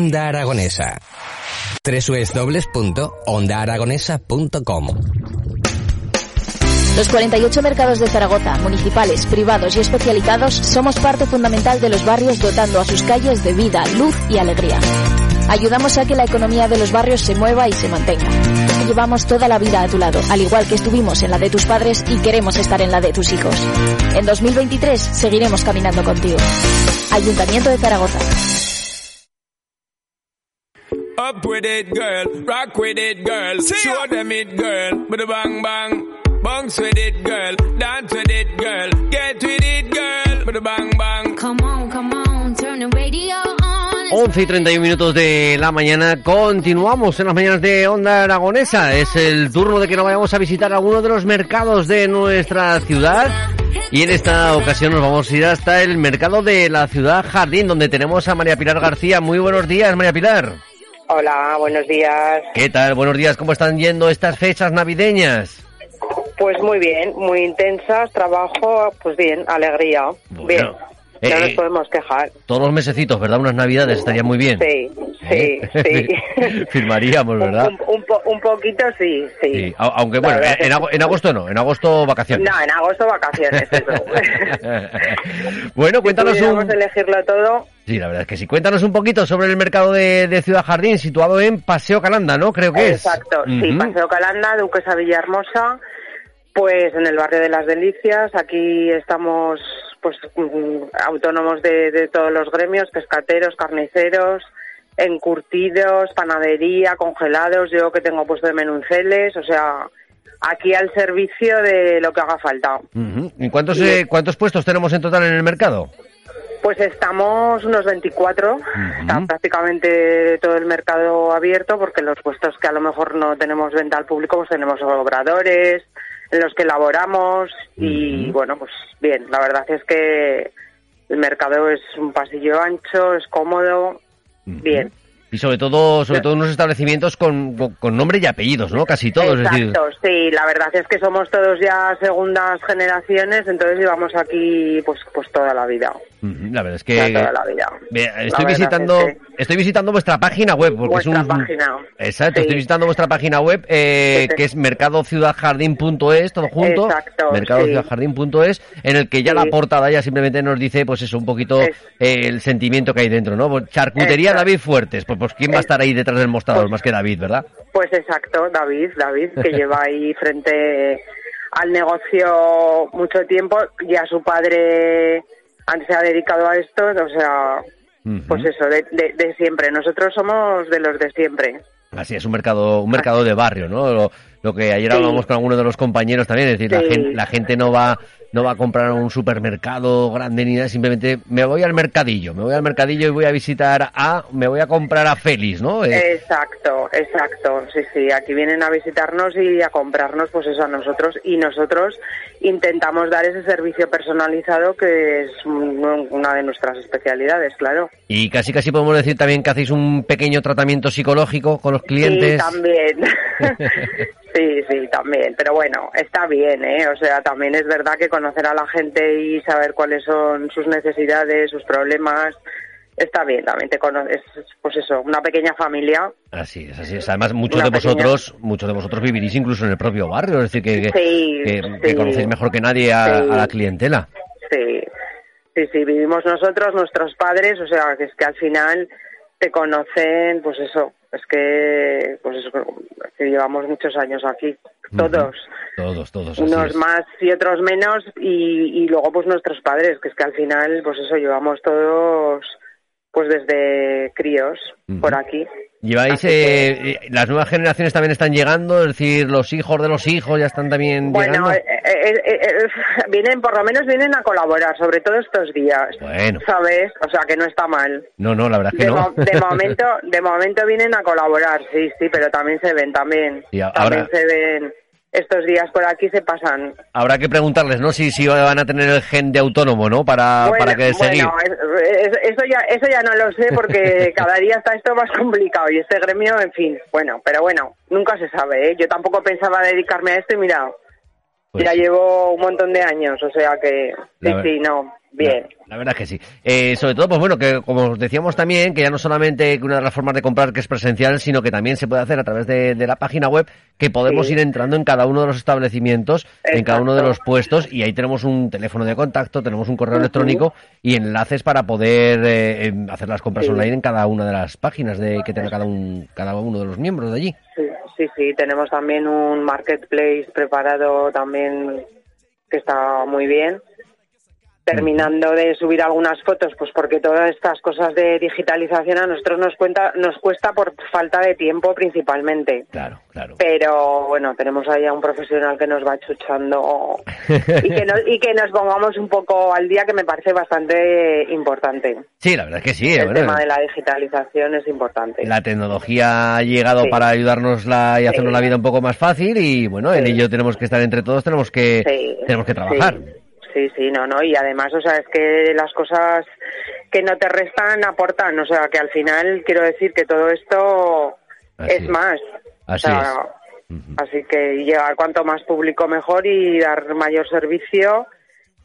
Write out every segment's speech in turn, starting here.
Onda Aragonesa. www.ondaaragonesa.com Los 48 mercados de Zaragoza, municipales, privados y especializados, somos parte fundamental de los barrios dotando a sus calles de vida, luz y alegría. Ayudamos a que la economía de los barrios se mueva y se mantenga. Llevamos toda la vida a tu lado, al igual que estuvimos en la de tus padres y queremos estar en la de tus hijos. En 2023 seguiremos caminando contigo. Ayuntamiento de Zaragoza. Up with it, girl. Rock with it, girl. Show them it, girl. With a bang bang. Bounce with it, girl. Dance with it, girl. Get with it, girl. With a bang bang. Come on, come on, turn the radio on. 11 y 31 minutos de la mañana. Continuamos en las mañanas de Onda Aragonesa. Es el turno de que nos vayamos a visitar alguno de los mercados de nuestra ciudad. Y en esta ocasión nos vamos a ir hasta el mercado de la ciudad Jardín, donde tenemos a María Pilar García. Muy buenos días, María Pilar. Hola, buenos días. ¿Qué tal? Buenos días. ¿Cómo están yendo estas fechas navideñas? Pues muy bien, muy intensas, trabajo, pues bien, alegría. Bueno. Bien, no Eh, nos podemos quejar. Todos los mesecitos, ¿verdad? Unas navidades estaría muy bien. Sí, sí, sí. Firmaríamos, ¿verdad? Un, un po- un poquito sí, sí. Aunque bueno, en, en agosto no, en agosto vacaciones. No, en agosto vacaciones, eso. bueno, cuéntanos si un... elegirlo todo, Sí, la verdad es que sí. Cuéntanos un poquito sobre el mercado de, de Ciudad Jardín, situado en Paseo Calanda, ¿no? Creo que es. exacto. Sí. Paseo Calanda, Duquesa Villahermosa, pues en el barrio de las Delicias. Aquí estamos pues mm, autónomos de, de todos los gremios, pescateros, carniceros, encurtidos, panadería, congelados, yo que tengo puesto de menunceles, o sea, aquí al servicio de lo que haga falta. Ujú. ¿Y cuántos, eh, cuántos puestos tenemos en total en el mercado? Pues estamos unos 24, está prácticamente todo el mercado abierto porque los puestos que a lo mejor no tenemos venta al público, pues tenemos obradores en los que elaboramos y bueno, pues bien, la verdad es que el mercado es un pasillo ancho, es cómodo, bien. Y sobre todo, sobre todo unos establecimientos con, con- con nombre y apellidos, ¿no? Casi todos. es decir, Exacto, sí, la verdad es que somos todos ya segundas generaciones, entonces llevamos aquí pues pues toda la vida, la verdad es que... Estoy visitando, es que- estoy visitando vuestra página web porque Vuestra es un página. exacto, Sí. estoy visitando vuestra página web eh, Este- que es mercadociudadjardín.es todo junto, Exacto, mercadociudadjardín.es en el que ya la Sí. portada ya simplemente nos dice pues eso un poquito Es- eh, el sentimiento que hay dentro, ¿no? Pues, Charcutería Exacto. David Fuertes, pues, pues quién va a estar ahí detrás del mostrador más que David, ¿verdad? Pues exacto, David, David, que lleva ahí frente al negocio mucho tiempo, ya su padre se ha dedicado a esto, o sea, pues eso, de, de- de siempre. Nosotros somos de los de siempre. Así es, un mercado, un mercado de barrio, ¿no? Lo, lo que ayer Sí. hablábamos con algunos de los compañeros también, es decir, la, gente, la gente no va, no va a comprar a un supermercado grande ni nada, simplemente me voy al mercadillo, me voy al mercadillo y voy a visitar a, me voy a comprar a Félix, ¿no? Eh, Exacto, exacto. Sí, sí, aquí vienen a visitarnos y a comprarnos, pues eso a nosotros. Y nosotros intentamos dar ese servicio personalizado que es un- una de nuestras especialidades, claro. y casi casi podemos decir también que hacéis un pequeño tratamiento psicológico con los clientes. Sí, también. sí, sí, también. Pero bueno, está bien, ¿eh? O sea, también es verdad que conocer a la gente y saber cuáles son sus necesidades, sus problemas, está bien. También te conoces, pues eso, una pequeña familia. Así es, así es. Además, muchos Una de pequeña- vosotros, muchos de vosotros vivirís incluso en el propio barrio, es decir, que, que, Sí, que- sí. que conocéis mejor que nadie a, Sí. a la clientela. Sí, sí, sí, vivimos nosotros, nuestros padres, o sea, que es que al final te conocen, pues eso, es que, pues eso, que llevamos muchos años aquí, todos. Todos, todos. unos más y otros menos y, y luego pues nuestros padres que es que al final pues eso llevamos todos pues desde críos por aquí Lleváis, eh, eh, las nuevas generaciones también están llegando, es decir, los hijos de los hijos ya están también Bueno, llegando. eh, eh, eh, vienen, por lo menos vienen a colaborar, sobre todo estos días. Bueno. ¿Sabes? O sea, que no está mal. No, no, la verdad es que De, no. mo- de momento, de momento vienen a colaborar, sí, sí, pero también se ven, también. Y a- también ahora- se ven. Estos días por aquí se pasan. Habrá que preguntarles, ¿no? Si, si van a tener el gen de autónomo, ¿no? Para, bueno, para que seguir. bueno, es- es- eso ya, eso ya no lo sé porque cada día está esto más complicado y este gremio, en fin, bueno, pero bueno, nunca se sabe, ¿eh? Yo tampoco pensaba dedicarme a esto y mira, Pues ya sí. llevo un montón de años, o sea que sí, La sí, no, bien. La, la verdad es que sí. Eh, sobre todo, pues bueno, que como os decíamos también, que ya no solamente una de las formas de comprar que es presencial, sino que también se puede hacer a través de, de la página web, que podemos Sí. ir entrando en cada uno de los establecimientos, en cada uno de los puestos, y ahí tenemos un teléfono de contacto, tenemos un correo electrónico y enlaces para poder eh, em, hacer las compras Sí. online en cada una de las páginas de que tenga cada, un, cada uno de los miembros de allí. Sí, sí, sí, tenemos también un marketplace preparado también que está muy bien. Terminando de subir algunas fotos, pues porque todas estas cosas de digitalización a nosotros nos cuenta, nos cuesta por falta de tiempo principalmente. Claro, claro. Pero bueno, tenemos ahí a un profesional que nos va chuchando y que, nos, y que nos pongamos un poco al día, que me parece bastante importante. Sí, la verdad es que sí. El bueno, tema de la digitalización es importante. La tecnología ha llegado Sí. para ayudarnos la, y hacernos Sí. la vida un poco más fácil y bueno, en Sí. ello tenemos que estar entre todos, tenemos que, Sí, tenemos que trabajar. Sí. Sí, no, no, y además, o sea, es que las cosas que no te restan aportan, o sea, que al final quiero decir que todo esto Así es más. Así O sea, es. Así que llegar cuanto más público mejor y dar mayor servicio,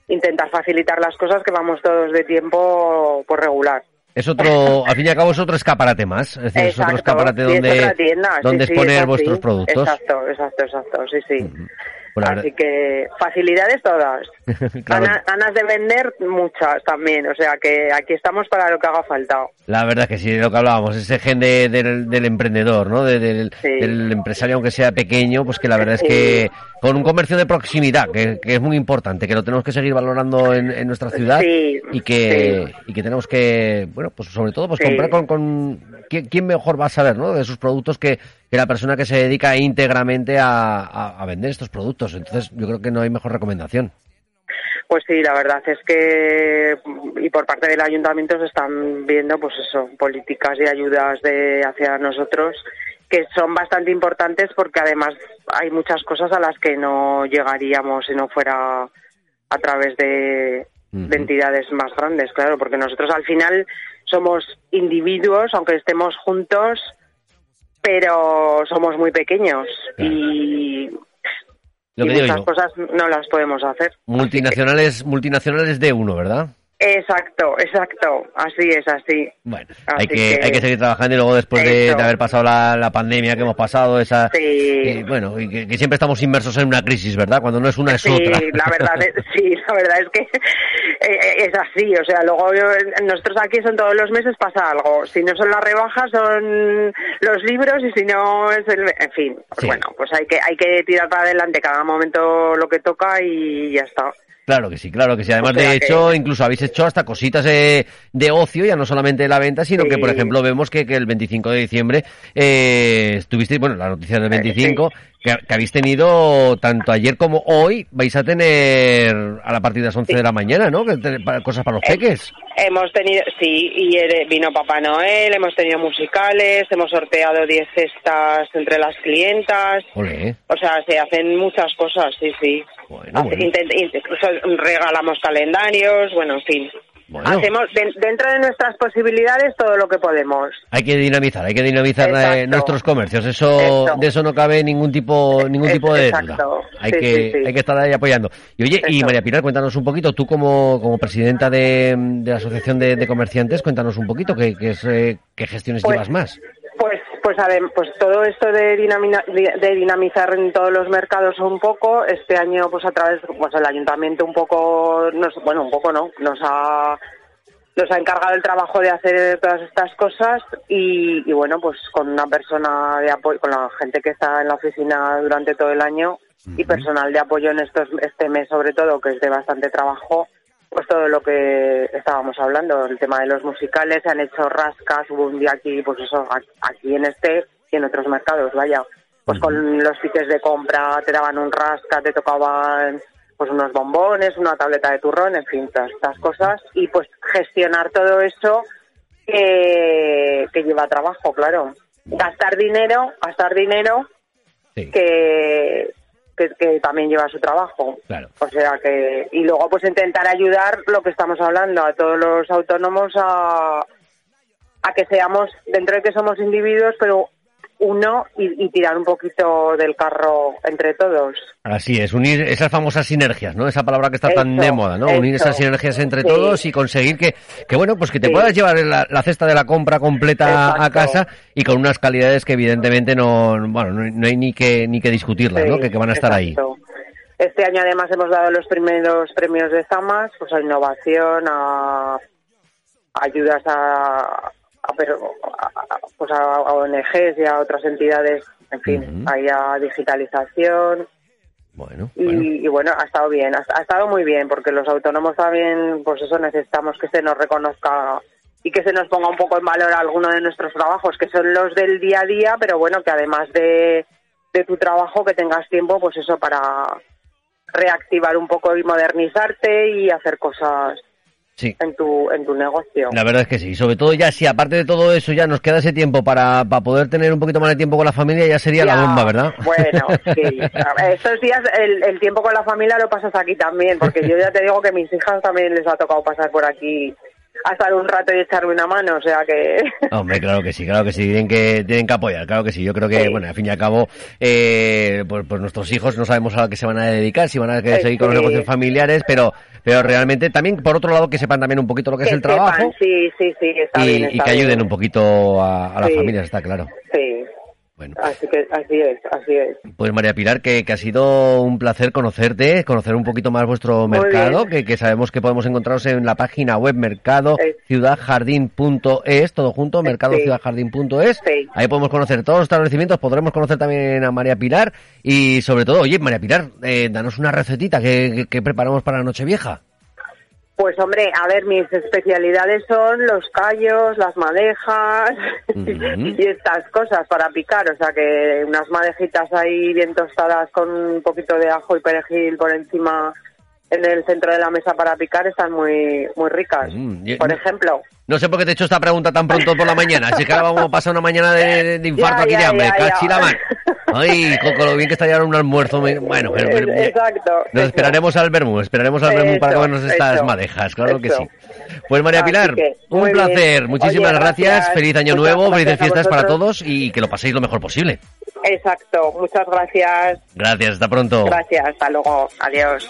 intentar facilitar las cosas que vamos todos de tiempo por regular. Es otro, al fin y al cabo es otro escaparate más, es decir, es otro escaparate sí, es donde, tienda, sí, donde sí, exponer vuestros productos. Exacto, exacto, exacto, sí, sí. Pues Así que facilidades todas. Claro. Ganas, ganas de vender muchas también, o sea que aquí estamos para lo que haga falta. La verdad que sí, lo que hablábamos, ese gen de- del, del emprendedor, ¿no? De- del, Sí. del empresario, aunque sea pequeño, pues que la verdad es que con un comercio de proximidad, que, que es muy importante, que lo tenemos que seguir valorando en, en nuestra ciudad Sí, y que y que tenemos que, bueno, pues sobre todo, pues comprar con, con ¿quién, quién mejor va a saber, ¿no? De sus productos que, que la persona que se dedica íntegramente a, a- a vender estos productos. Entonces, yo creo que no hay mejor recomendación. Pues sí, la verdad es que y por parte del ayuntamiento se están viendo, pues eso, políticas y ayudas de hacia nosotros que son bastante importantes porque además hay muchas cosas a las que no llegaríamos si no fuera a través de, entidades más grandes, claro, porque nosotros al final somos individuos, aunque estemos juntos, pero somos muy pequeños Claro. y, Lo y que digo yo, cosas no las podemos hacer. multinacionales, multinacionales de uno, ¿verdad? Exacto, exacto, así es, así. Bueno, Así hay que, que- hay que seguir trabajando y luego después de, haber pasado la, la pandemia que hemos pasado, esa, Sí. eh, bueno, y que, que siempre estamos inmersos en una crisis, ¿verdad? Cuando no es una es Sí, otra. la verdad es, sí, la verdad es que eh, es así, o sea, luego nosotros aquí son todos los meses pasa algo, si no son las rebajas son los libros y si no es el, en fin, pues Sí. bueno, pues hay que hay que tirar para adelante cada momento lo que toca y ya está. Claro que sí, claro que sí. Además, O sea de que- hecho, incluso habéis hecho hasta cositas de, de ocio, ya no solamente la venta, sino Sí. que, por ejemplo, vemos que, que el 25 de diciembre eh, estuvisteis, bueno, la noticia del 25, que, que habéis tenido, tanto ayer como hoy, vais a tener a la partir de las 11 de la mañana, ¿no? Que te- para- cosas para los peques. Hemos tenido, sí, y eh, vino Papá Noel, hemos tenido musicales, hemos sorteado 10 cestas entre las clientas. ¿eh? O sea, se hacen muchas cosas, sí, sí. Bueno, Hace- bueno. intent- int- incluso regalamos calendarios, bueno, en fin. Bueno. Hacemos de- dentro de nuestras posibilidades todo lo que podemos. Hay que dinamizar, hay que dinamizar eh, Exacto. nuestros comercios. Eso, de eso no cabe ningún tipo, ningún tipo de exacto. duda. Hay Sí, que, sí, sí. hay que estar ahí apoyando. Y oye, y. María Pilar, cuéntanos un poquito, tú como, como presidenta de, de la Asociación de, de Comerciantes, cuéntanos un poquito qué, qué, es, eh, qué gestiones Pues- llevas más. Pues, pues, pues todo esto de, dinamina- de dinamizar en todos los mercados un poco, este año pues a través, pues el ayuntamiento un poco, nos, bueno, un poco no, nos ha nos ha encargado el trabajo de hacer todas estas cosas y, y bueno, pues con una persona de apoyo, con la gente que está en la oficina durante todo el año y personal de apoyo en estos este mes sobre todo, que es de bastante trabajo, pues todo lo que estábamos hablando, el tema de los musicales, se han hecho rascas, hubo un día aquí, pues eso, aquí en este y en otros mercados, vaya, pues con los tickets de compra te daban un rasca, te tocaban pues unos bombones, una tableta de turrón, en fin, todas estas cosas. Y pues gestionar todo eso que, que lleva trabajo, claro. Gastar dinero, gastar dinero que, que, también lleva su trabajo. Claro. O sea que, y luego pues intentar ayudar lo que estamos hablando a todos los autónomos a, a que seamos, dentro de que somos individuos, pero uno y, tirar un poquito del carro entre todos. Así es, unir esas famosas sinergias, ¿no? Esa palabra que está tan de moda, ¿no? Unir esas sinergias entre todos y conseguir que, que bueno, pues que te puedas llevar la, cesta de la compra completa a casa y con unas calidades que evidentemente no, bueno, no, hay ni que ni que discutirlas, ¿no? Que, van a estar ahí. Este año además hemos dado los primeros premios de Zamas, pues a innovación, a ayudas a, pero pues a, ONGs y a otras entidades, en fin, uh digitalización. Bueno, y, bueno. ha estado bien, ha, estado muy bien, porque los autónomos también, pues eso necesitamos que se nos reconozca y que se nos ponga un poco en valor alguno de nuestros trabajos, que son los del día a día, pero bueno, que además de, de tu trabajo, que tengas tiempo, pues eso, para reactivar un poco y modernizarte y hacer cosas sí. en, tu, en tu negocio. La verdad es que sí, sobre todo ya si aparte de todo eso ya nos queda ese tiempo para, para poder tener un poquito más de tiempo con la familia, ya sería la bomba, ¿verdad? Bueno, sí. Estos días el, el tiempo con la familia lo pasas aquí también, porque yo ya te digo que a mis hijas también les ha tocado pasar por aquí a estar un rato y echarme una mano, o sea que... Hombre, claro que sí, claro que sí, tienen que, tienen que apoyar, claro que sí. Yo creo que, bueno, al fin y al cabo, eh, pues, pues, nuestros hijos no sabemos a qué se van a dedicar, si van a seguir con los negocios familiares, pero pero realmente también, por otro lado, que sepan también un poquito lo que, es el trabajo. Sí, sí, sí, está y, bien, y que ayuden un poquito a, a las familias, está claro. Sí. Bueno. Así que así es, así es. Pues María Pilar, que, que ha sido un placer conocerte, conocer un poquito más vuestro mercado, que, que, sabemos que podemos encontraros en la página web mercado ciudadjardín.es, todo junto, mercadociudadjardín.es. Sí. Ahí podemos conocer todos los establecimientos, podremos conocer también a María Pilar y sobre todo, oye, María Pilar, eh, danos una recetita que, que preparamos para la Nochevieja. Pues hombre, a ver, mis especialidades son los callos, las madejas y estas cosas para picar. O sea que unas madejitas ahí bien tostadas con un poquito de ajo y perejil por encima en el centro de la mesa para picar están muy muy ricas. Mm, por ejemplo. No sé por qué te he hecho esta pregunta tan pronto por la mañana. Así que ahora vamos a pasar una mañana de, infarto aquí de hambre. Ay, con, lo bien que está ya un almuerzo. Bueno, pero, Exacto. Nos esperaremos al vermú, esperaremos al vermú para comernos estas madejas, claro que sí. Pues María Pilar, un placer. Muchísimas gracias. Feliz año nuevo, felices fiestas para todos y que lo paséis lo mejor posible. Exacto, muchas gracias. Gracias, hasta pronto. Gracias, hasta luego. Adiós.